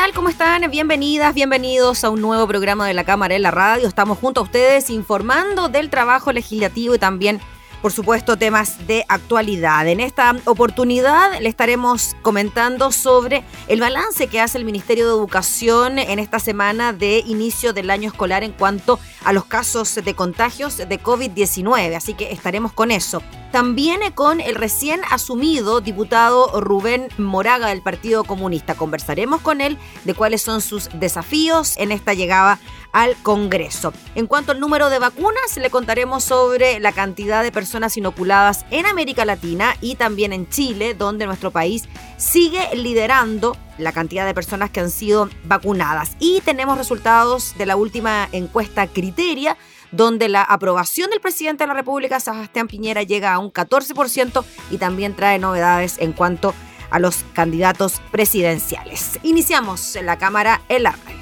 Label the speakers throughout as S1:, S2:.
S1: Tal? ¿Cómo están? Bienvenidas, bienvenidos a un nuevo programa de la Cámara en la Radio. Estamos junto a ustedes informando del trabajo legislativo y también por supuesto, temas de actualidad. En esta oportunidad le estaremos comentando sobre el balance que hace el Ministerio de Educación en esta semana de inicio del año escolar en cuanto a los casos de contagios de COVID-19. Así que estaremos con eso. También con el recién asumido diputado Rubén Moraga del Partido Comunista. Conversaremos con él de cuáles son sus desafíos en esta llegada al Congreso. En cuanto al número de vacunas, le contaremos sobre la cantidad de personas inoculadas en América Latina y también en Chile, donde nuestro país sigue liderando la cantidad de personas que han sido vacunadas. Y tenemos resultados de la última encuesta Criteria donde la aprobación del presidente de la República, Sebastián Piñera, llega a un 14% y también trae novedades en cuanto a los candidatos presidenciales. Iniciamos en la Cámara el la Educación,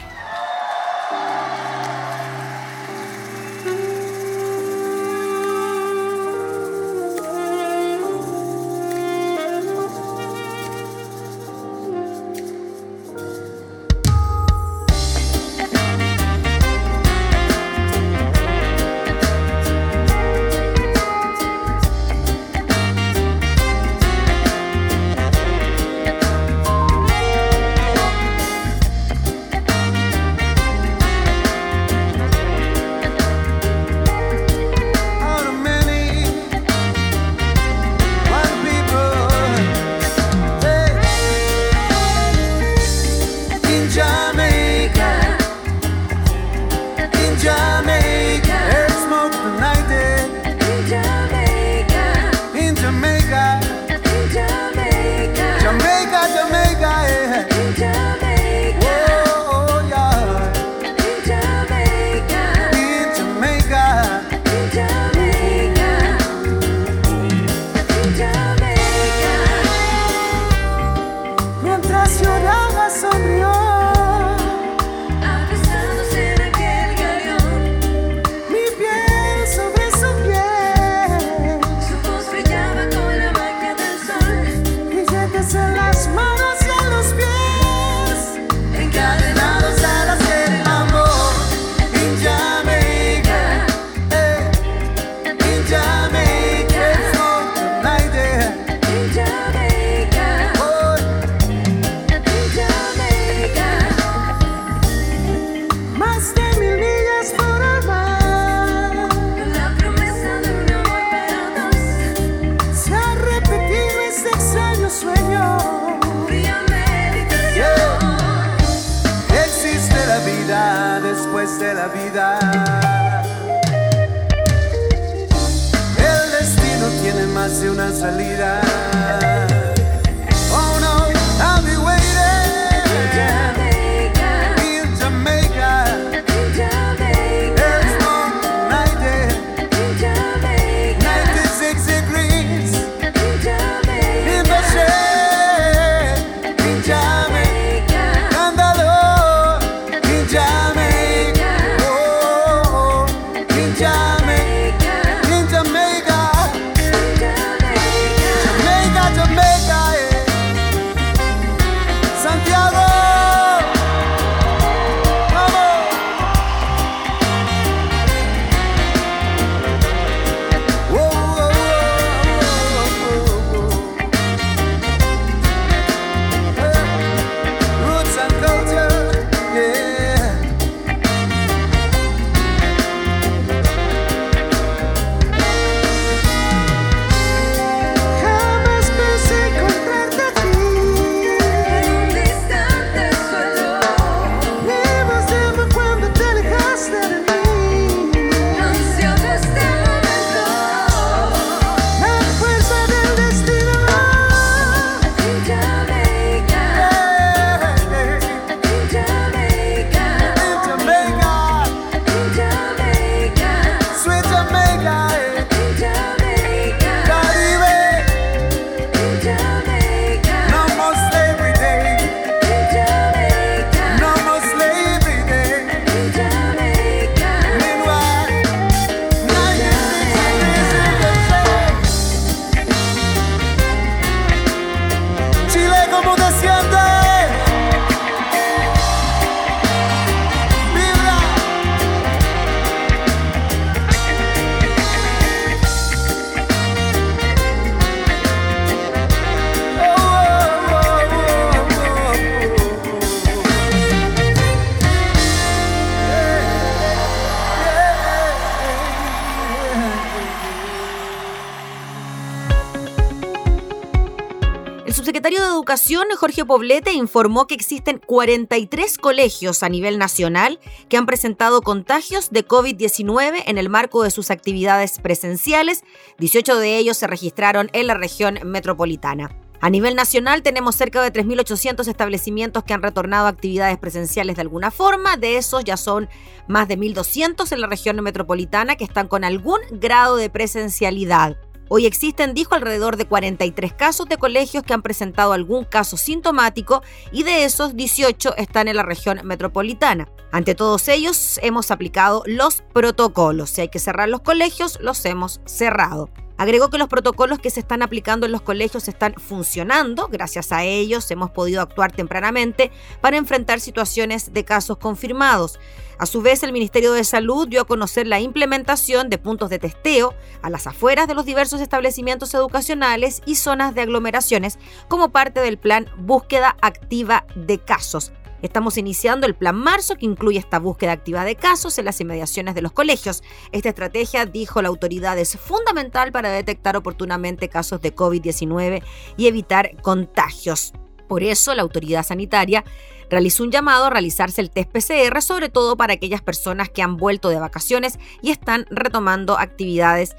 S1: Jorge Poblete informó que existen 43 colegios a nivel nacional que han presentado contagios de COVID-19 en el marco de sus actividades presenciales. 18 de ellos se registraron en la región metropolitana. A nivel nacional tenemos cerca de 3.800 establecimientos que han retornado a actividades presenciales de alguna forma. De esos ya son más de 1.200 en la región metropolitana que están con algún grado de presencialidad. Hoy existen, dijo, alrededor de 43 casos de colegios que han presentado algún caso sintomático y de esos 18 están en la región metropolitana. Ante todos ellos hemos aplicado los protocolos. Si hay que cerrar los colegios, los hemos cerrado. Agregó que los protocolos que se están aplicando en los colegios están funcionando. Gracias a ellos hemos podido actuar tempranamente para enfrentar situaciones de casos confirmados. A su vez, el Ministerio de Salud dio a conocer la implementación de puntos de testeo a las afueras de los diversos establecimientos educacionales y zonas de aglomeraciones como parte del plan Búsqueda Activa de Casos. Estamos iniciando el Plan Marzo, que incluye esta búsqueda activa de casos en las inmediaciones de los colegios. Esta estrategia, dijo la autoridad, es fundamental para detectar oportunamente casos de COVID-19 y evitar contagios. Por eso, la autoridad sanitaria realizó un llamado a realizarse el test PCR, sobre todo para aquellas personas que han vuelto de vacaciones y están retomando actividades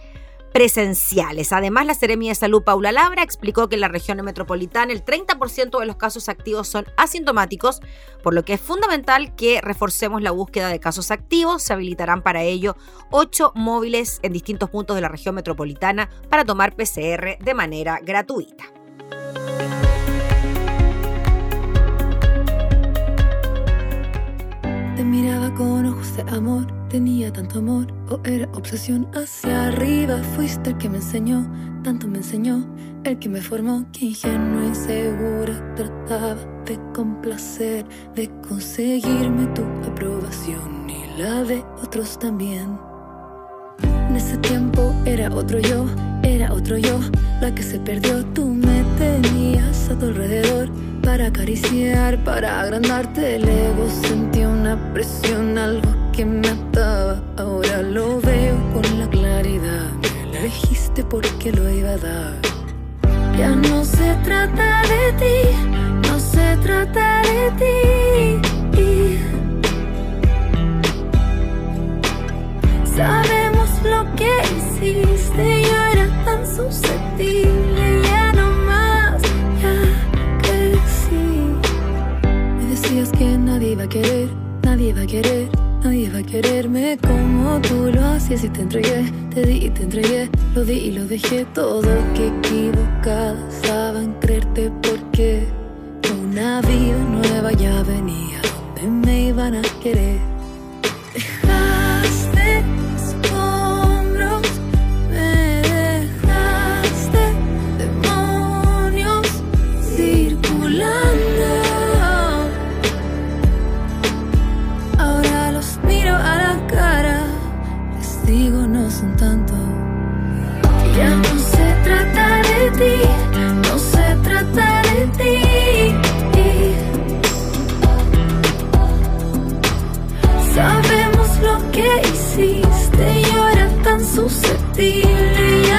S1: presenciales. Además, la Seremia de Salud Paula Labra explicó que en la región metropolitana el 30% de los casos activos son asintomáticos, por lo que es fundamental que reforcemos la búsqueda de casos activos. Se habilitarán para ello ocho móviles en distintos puntos de la región metropolitana para tomar PCR de manera gratuita.
S2: Te miraba con ojos de amor, tenía tanto amor o era obsesión hacia arriba. Fuiste el que me enseñó, tanto me enseñó, el que me formó, que ingenua y segura trataba de complacer, de conseguirme tu aprobación y la de otros también. En ese tiempo era otro yo, era otro yo, la que se perdió, tú me tenías a tu alrededor para acariciar, para agrandarte el ego. Sentí una presión, algo que me ataba. Ahora lo veo con la claridad. Me elegiste porque lo iba a dar. Ya no se trata de ti, dejé todo hiciste, yo era tan susceptible,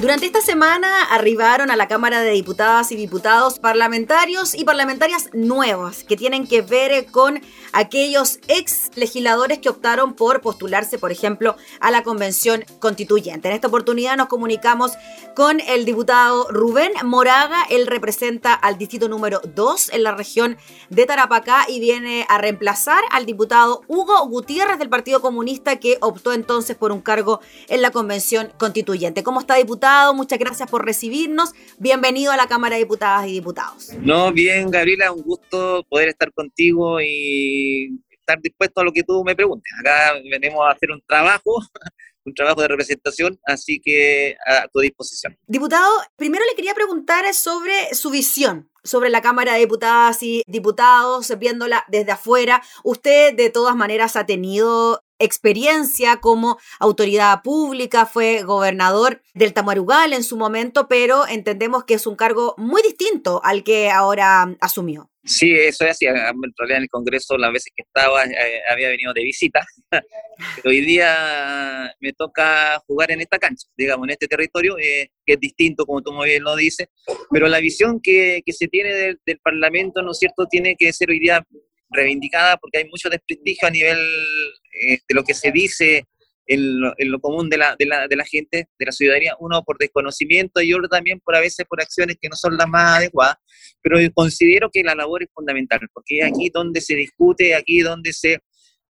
S1: Durante esta semana arribaron a la Cámara de Diputadas y Diputados parlamentarios y parlamentarias nuevos que tienen que ver con aquellos ex legisladores que optaron por postularse, por ejemplo, a la Convención Constituyente. En esta oportunidad nos comunicamos con el diputado Rubén Moraga. Él representa al distrito número 2 en la región de Tarapacá y viene a reemplazar al diputado Hugo Gutiérrez del Partido Comunista que optó entonces por un cargo en la Convención Constituyente. ¿Cómo está, diputado? Muchas gracias por recibirnos. Bienvenido a la Cámara de Diputadas y Diputados.
S3: No, bien, Gabriela, un gusto poder estar contigo y estar dispuesto a lo que tú me preguntes. Acá venimos a hacer un trabajo, un trabajo de representación, así que a tu disposición.
S1: Diputado, primero le quería preguntar sobre su visión sobre la Cámara de Diputadas y Diputados, viéndola desde afuera. Usted de todas maneras ha tenido experiencia como autoridad pública, fue gobernador del Tamarugal en su momento, pero entendemos que es un cargo muy distinto al que ahora asumió.
S3: Sí, eso es así. En realidad en el Congreso las veces que estaba eh, había venido de visita. Hoy día me toca jugar en esta cancha, digamos, en este territorio, eh, que es distinto, como tú muy bien lo dices. Pero la visión que, que se tiene del, del, Parlamento, ¿no es cierto?, tiene que ser hoy día reivindicada porque hay mucho desprestigio a nivel eh, de lo que se dice en lo, común de la, de, la, de la, gente, de la ciudadanía, uno por desconocimiento y otro también por a veces por acciones que no son las más adecuadas, pero considero que la labor es fundamental, porque es aquí donde se discute, aquí donde se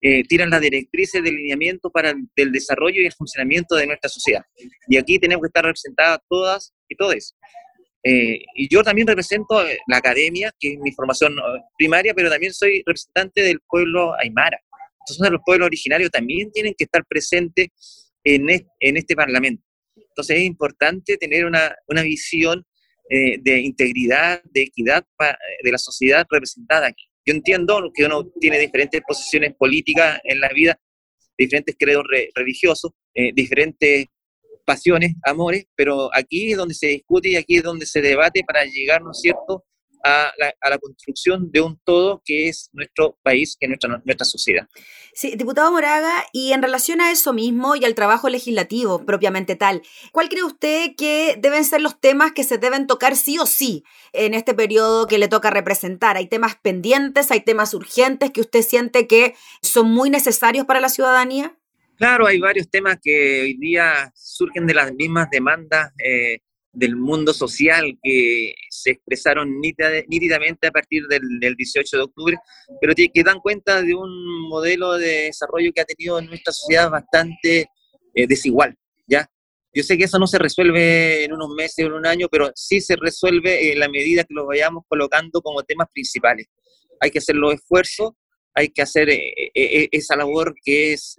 S3: eh, tiran las directrices de lineamiento para el, desarrollo y el funcionamiento de nuestra sociedad. Y aquí tenemos que estar representadas todas y todos. Eh, y yo también represento la academia, que es mi formación primaria, pero también soy representante del pueblo aymara. Entonces los pueblos originarios también tienen que estar presentes en este, en este Parlamento. Entonces es importante tener una, una visión eh, de integridad, de equidad de la sociedad representada aquí. Yo entiendo que uno tiene diferentes posiciones políticas en la vida, diferentes credos religiosos, eh, diferentes pasiones, amores, pero aquí es donde se discute y aquí es donde se debate para llegar, ¿no es cierto?, a la, construcción de un todo que es nuestro país, que es nuestra, nuestra sociedad.
S1: Sí, diputado Moraga, y en relación a eso mismo y al trabajo legislativo propiamente tal, ¿cuál cree usted que deben ser los temas que se deben tocar sí o sí en este periodo que le toca representar? ¿Hay temas pendientes, hay temas urgentes que usted siente que son muy necesarios para la ciudadanía?
S3: Claro, hay varios temas que hoy día surgen de las mismas demandas eh, del mundo social que se expresaron nítidamente a partir del, 18 de octubre, pero que dan cuenta de un modelo de desarrollo que ha tenido en nuestra sociedad bastante eh, desigual, ¿ya? Yo sé que eso no se resuelve en unos meses o en un año, pero sí se resuelve en la medida que lo vayamos colocando como temas principales. Hay que hacer los esfuerzos, hay que hacer eh, eh, esa labor que es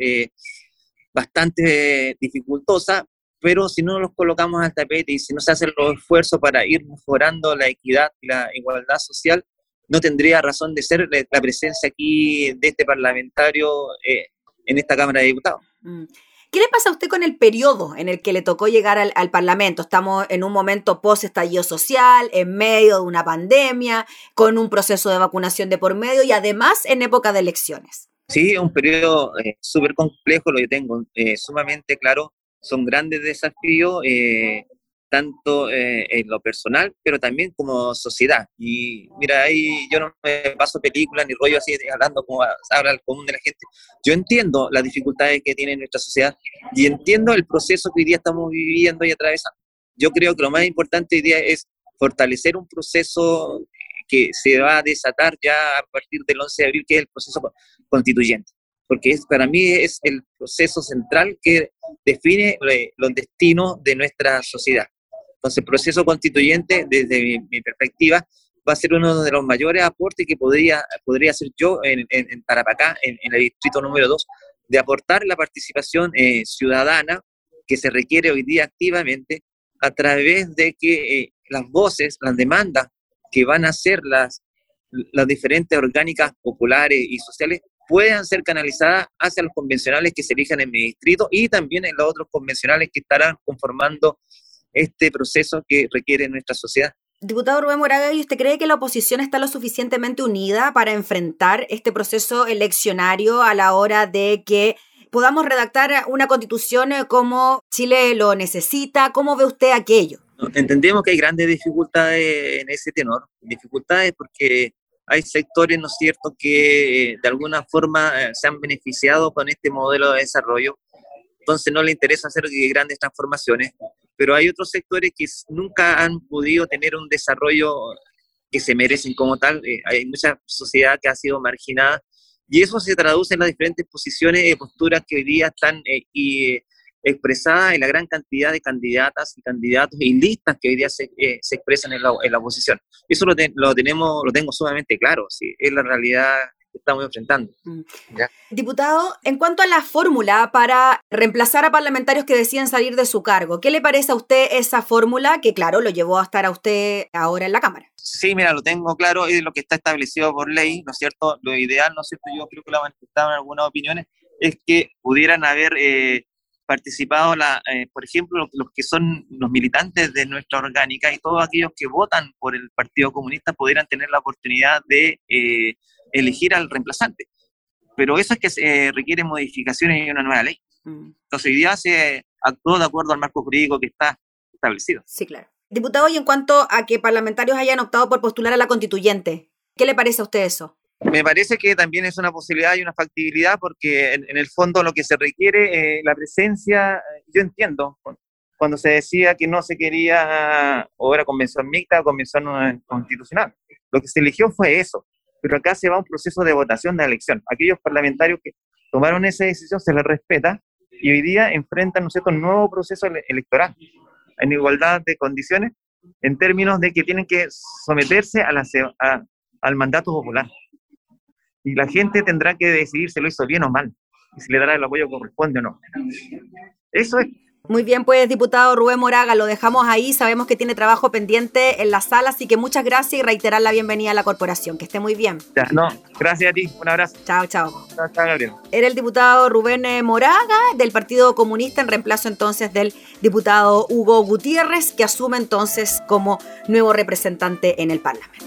S3: bastante dificultosa, pero si no los colocamos al tapete y si no se hacen los esfuerzos para ir mejorando la equidad y la igualdad social, no tendría razón de ser la presencia aquí de este parlamentario eh, en esta Cámara de Diputados. Mm.
S1: ¿Qué le pasa a usted con el periodo en el que le tocó llegar al, al Parlamento? Estamos en un momento post-estallido social, en medio de una pandemia, con un proceso de vacunación de por medio y además en época de elecciones.
S3: Sí, es un periodo eh, súper complejo, lo que tengo eh, sumamente claro son grandes desafíos, eh, tanto eh, en lo personal, pero también como sociedad. Y mira, ahí yo no me paso películas ni rollo así, hablando como habla el común de la gente. Yo entiendo las dificultades que tiene nuestra sociedad y entiendo el proceso que hoy día estamos viviendo y atravesando. Yo creo que lo más importante hoy día es fortalecer un proceso que se va a desatar ya a partir del 11 de abril, que es el proceso constituyente porque es, para mí es el proceso central que define los destinos de nuestra sociedad. Entonces, el proceso constituyente, desde mi, perspectiva, va a ser uno de los mayores aportes que podría, podría hacer yo en, en, en Tarapacá, en, el distrito número 2, de aportar la participación eh, ciudadana que se requiere hoy día activamente a través de que eh, las voces, las demandas que van a ser las, las diferentes orgánicas populares y sociales puedan ser canalizadas hacia los convencionales que se elijan en mi distrito y también en los otros convencionales que estarán conformando este proceso que requiere nuestra sociedad.
S1: Diputado Rubén Moraga, ¿y usted cree que la oposición está lo suficientemente unida para enfrentar este proceso eleccionario a la hora de que podamos redactar una constitución como Chile lo necesita? ¿Cómo ve usted aquello?
S3: Entendemos que hay grandes dificultades en ese tenor, dificultades porque hay sectores, ¿no es cierto?, que de alguna forma eh, se han beneficiado con este modelo de desarrollo, entonces no le interesa hacer grandes transformaciones pero hay otros sectores que nunca han podido tener un desarrollo que se merecen como tal. Eh, hay mucha sociedad que ha sido marginada y eso se traduce en las diferentes posiciones y posturas que hoy día están eh, y, eh, expresadas en la gran cantidad de candidatas y candidatos y listas que hoy día se, se expresan en la, en la oposición. Eso lo, lo, tenemos, lo tengo sumamente claro, ¿sí? es la realidad estamos enfrentando. Mm.
S1: Diputado, en cuanto a la fórmula para reemplazar a parlamentarios que deciden salir de su cargo, ¿qué le parece a usted esa fórmula que, claro, lo llevó a estar a usted ahora en la Cámara?
S3: Sí, mira, lo tengo claro, es lo que está establecido por ley, ¿no es cierto? Lo ideal, ¿no es cierto? Yo creo que lo manifestado en algunas opiniones, es que pudieran haber eh, participado, la, eh, por ejemplo, los, que son los militantes de nuestra orgánica y todos aquellos que votan por el Partido Comunista pudieran tener la oportunidad de eh, elegir al reemplazante. Pero eso es que se requiere modificaciones y una nueva ley. Mm. Entonces, hoy día se actuó de acuerdo al marco jurídico que está establecido.
S1: Sí, claro. Diputado, y en cuanto a que parlamentarios hayan optado por postular a la constituyente, ¿qué le parece a usted eso?
S3: Me parece que también es una posibilidad y una factibilidad porque en, el fondo lo que se requiere, eh, la presencia, eh, yo entiendo, cuando se decía que no se quería o era convención mixta o convención constitucional. Lo que se eligió fue eso, pero acá se va a un proceso de votación de elección. Aquellos parlamentarios que tomaron esa decisión se les respeta y hoy día enfrentan ¿no un nuevo proceso electoral en igualdad de condiciones en términos de que tienen que someterse a la, al mandato popular. Y la gente tendrá que decidir si lo hizo bien o mal, y si le dará el apoyo que corresponde o no. Eso es
S1: muy bien, pues, diputado Rubén Moraga, lo dejamos ahí. Sabemos que tiene trabajo pendiente en la sala, así que muchas gracias y reiterar la bienvenida a la corporación. Que esté muy bien.
S3: no, gracias a ti. Un abrazo.
S1: Chao, chao. Chao, chao, Gabriel. Era el diputado Rubén eh, Moraga del Partido Comunista, en reemplazo entonces del diputado Hugo Gutiérrez, que asume entonces como nuevo representante en el Parlamento.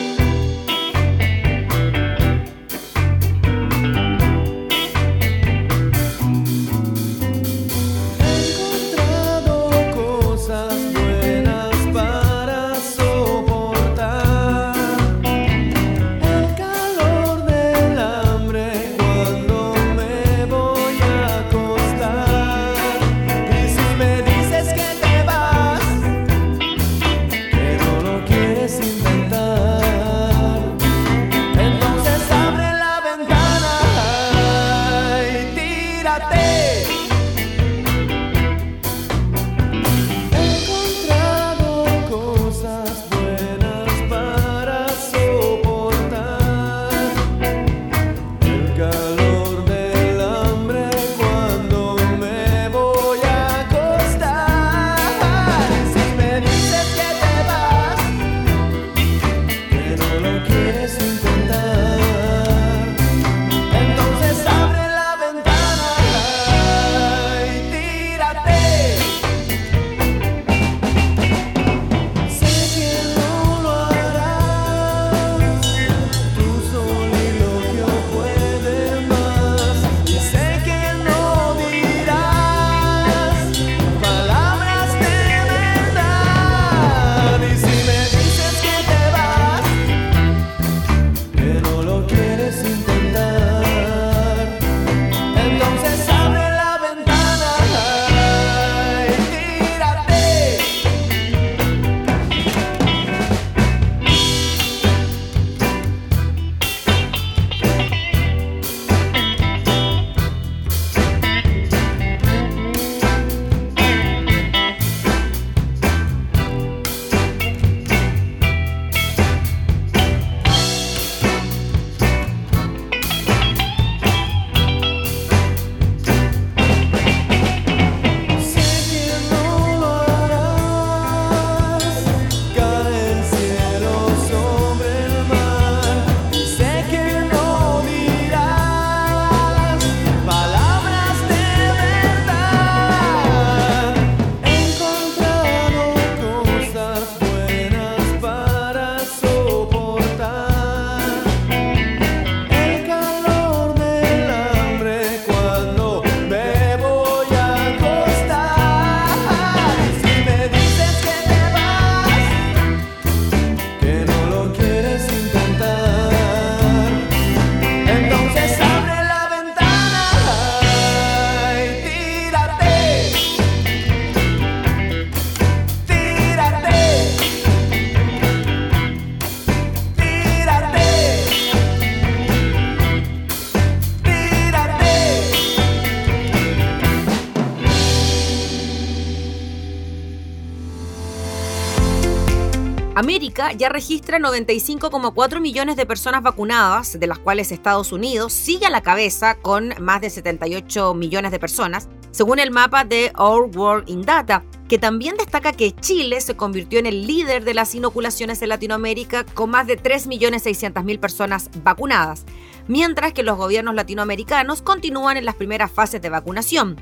S1: Ya registra 95,4 millones de personas vacunadas, de las cuales Estados Unidos sigue a la cabeza con más de 78 millones de personas, según el mapa de Our World in Data, que también destaca que Chile se convirtió en el líder de las inoculaciones en Latinoamérica con más de 3.600.000 personas vacunadas, mientras que los gobiernos latinoamericanos continúan en las primeras fases de vacunación.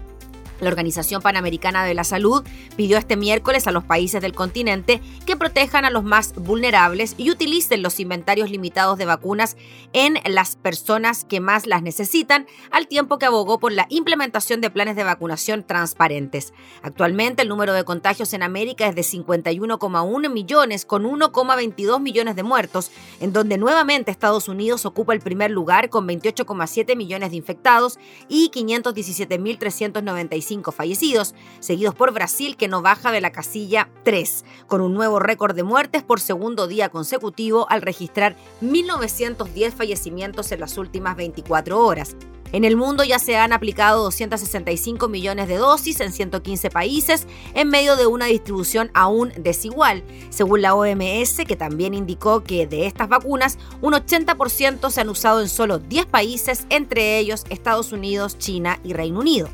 S1: La Organización Panamericana de la Salud pidió este miércoles a los países del continente que protejan a los más vulnerables y utilicen los inventarios limitados de vacunas en las personas que más las necesitan, al tiempo que abogó por la implementación de planes de vacunación transparentes. Actualmente el número de contagios en América es de 51,1 millones, con 1,22 millones de muertos, en donde nuevamente Estados Unidos ocupa el primer lugar con 28,7 millones de infectados y 517.395 fallecidos, seguidos por Brasil que no baja de la casilla 3, con un nuevo récord de muertes por segundo día consecutivo al registrar 1.910 fallecimientos en las últimas 24 horas. En el mundo ya se han aplicado 265 millones de dosis en 115 países en medio de una distribución aún desigual, según la OMS, que también indicó que de estas vacunas un 80% se han usado en solo 10 países, entre ellos Estados Unidos, China y Reino Unido.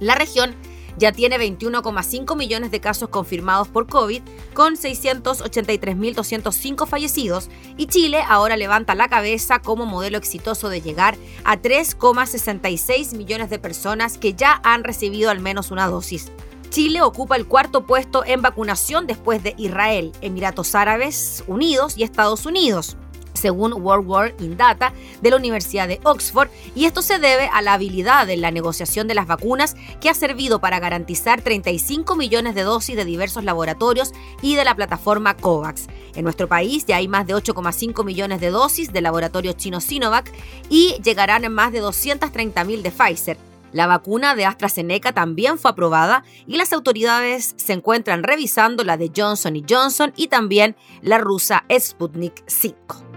S1: La región ya tiene 21,5 millones de casos confirmados por COVID, con 683.205 fallecidos, y Chile ahora levanta la cabeza como modelo exitoso de llegar a 3,66 millones de personas que ya han recibido al menos una dosis. Chile ocupa el cuarto puesto en vacunación después de Israel, Emiratos Árabes Unidos y Estados Unidos según World War in Data de la Universidad de Oxford, y esto se debe a la habilidad en la negociación de las vacunas que ha servido para garantizar 35 millones de dosis de diversos laboratorios y de la plataforma COVAX. En nuestro país ya hay más de 8,5 millones de dosis del laboratorio chino Sinovac y llegarán más de 230 mil de Pfizer. La vacuna de AstraZeneca también fue aprobada y las autoridades se encuentran revisando la de Johnson Johnson y también la rusa Sputnik 5.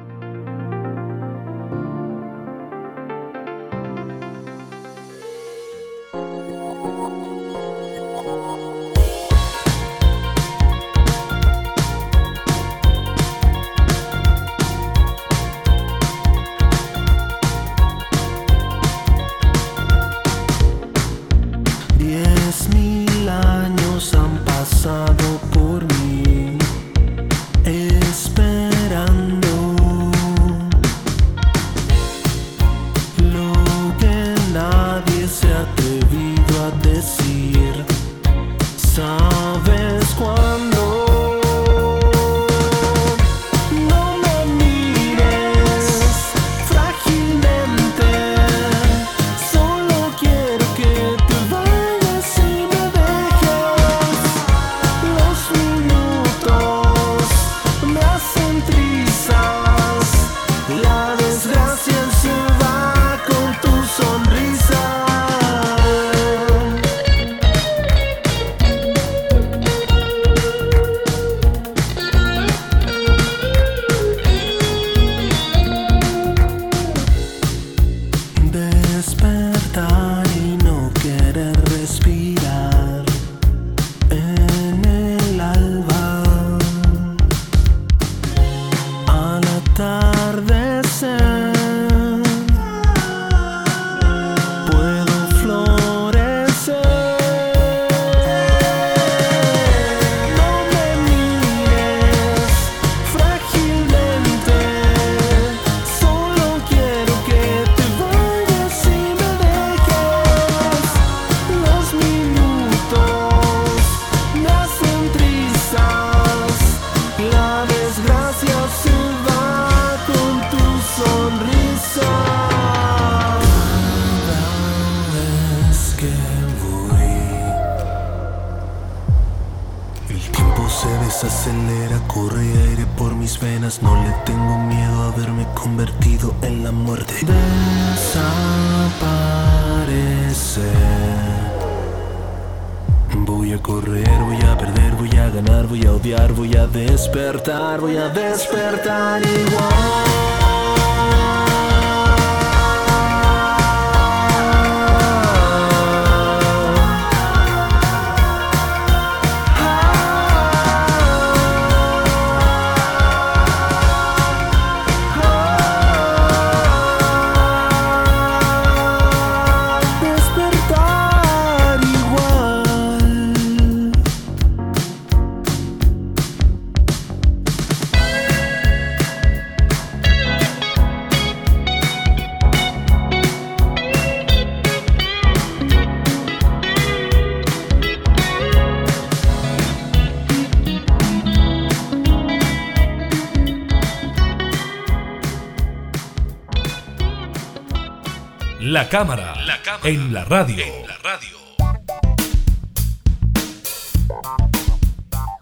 S4: desacelera, corre aire por mis venas. No le tengo miedo a haberme convertido en
S5: la
S4: muerte. Desaparecer. Voy a correr, voy a perder, voy a ganar, voy a odiar, voy a despertar, voy a despertar igual.
S5: La cámara, la cámara en la radio. En la radio.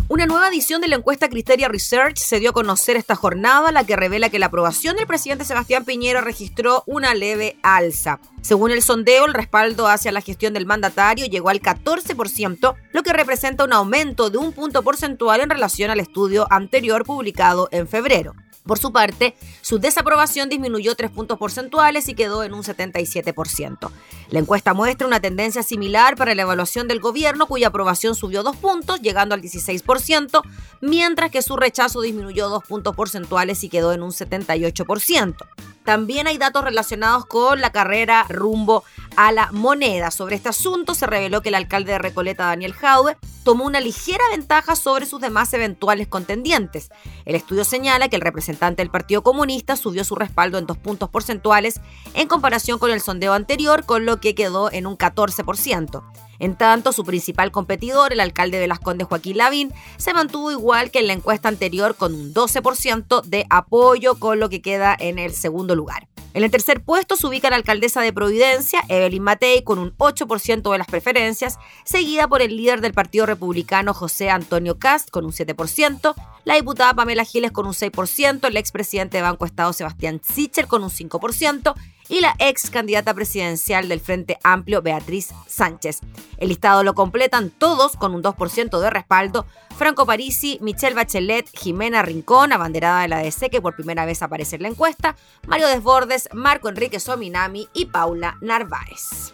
S1: Una nueva edición de la encuesta Criteria Research se dio a conocer esta jornada, la que revela que la aprobación del presidente Sebastián Piñera registró una leve alza. Según el sondeo, el respaldo hacia la gestión del mandatario llegó al 14%, lo que representa un aumento de un punto porcentual en relación al estudio anterior publicado en febrero. Por su parte, su desaprobación disminuyó tres puntos porcentuales y quedó en un 77%. La encuesta muestra una tendencia similar para la evaluación del gobierno, cuya aprobación subió dos puntos, llegando al 16%, mientras que su rechazo disminuyó dos puntos porcentuales y quedó en un 78%. También hay datos relacionados con la carrera rumbo a la moneda. Sobre este asunto se reveló que el alcalde de Recoleta, Daniel Jaue, tomó una ligera ventaja sobre sus demás eventuales contendientes. El estudio señala que el representante del Partido Comunista subió su respaldo en dos puntos porcentuales en comparación con el sondeo anterior, con lo que quedó en un 14%. En tanto, su principal competidor, el alcalde de Las Condes Joaquín Lavín, se mantuvo igual que en la encuesta anterior con un 12% de apoyo, con lo que queda en el segundo lugar. En el tercer puesto se ubica la alcaldesa de Providencia, Evelyn Matei, con un 8% de las preferencias, seguida por el líder del Partido Republicano, José Antonio Cast, con un 7%, la diputada Pamela Giles con un 6%, el expresidente de Banco Estado, Sebastián Sichel, con un 5%, y la ex candidata presidencial del Frente Amplio, Beatriz Sánchez. El listado lo completan todos con un 2% de respaldo. Franco Parisi, Michelle Bachelet, Jimena Rincón, abanderada de la DC, que por primera vez aparece en la encuesta, Mario Desbordes, Marco Enrique Sominami y Paula Narváez.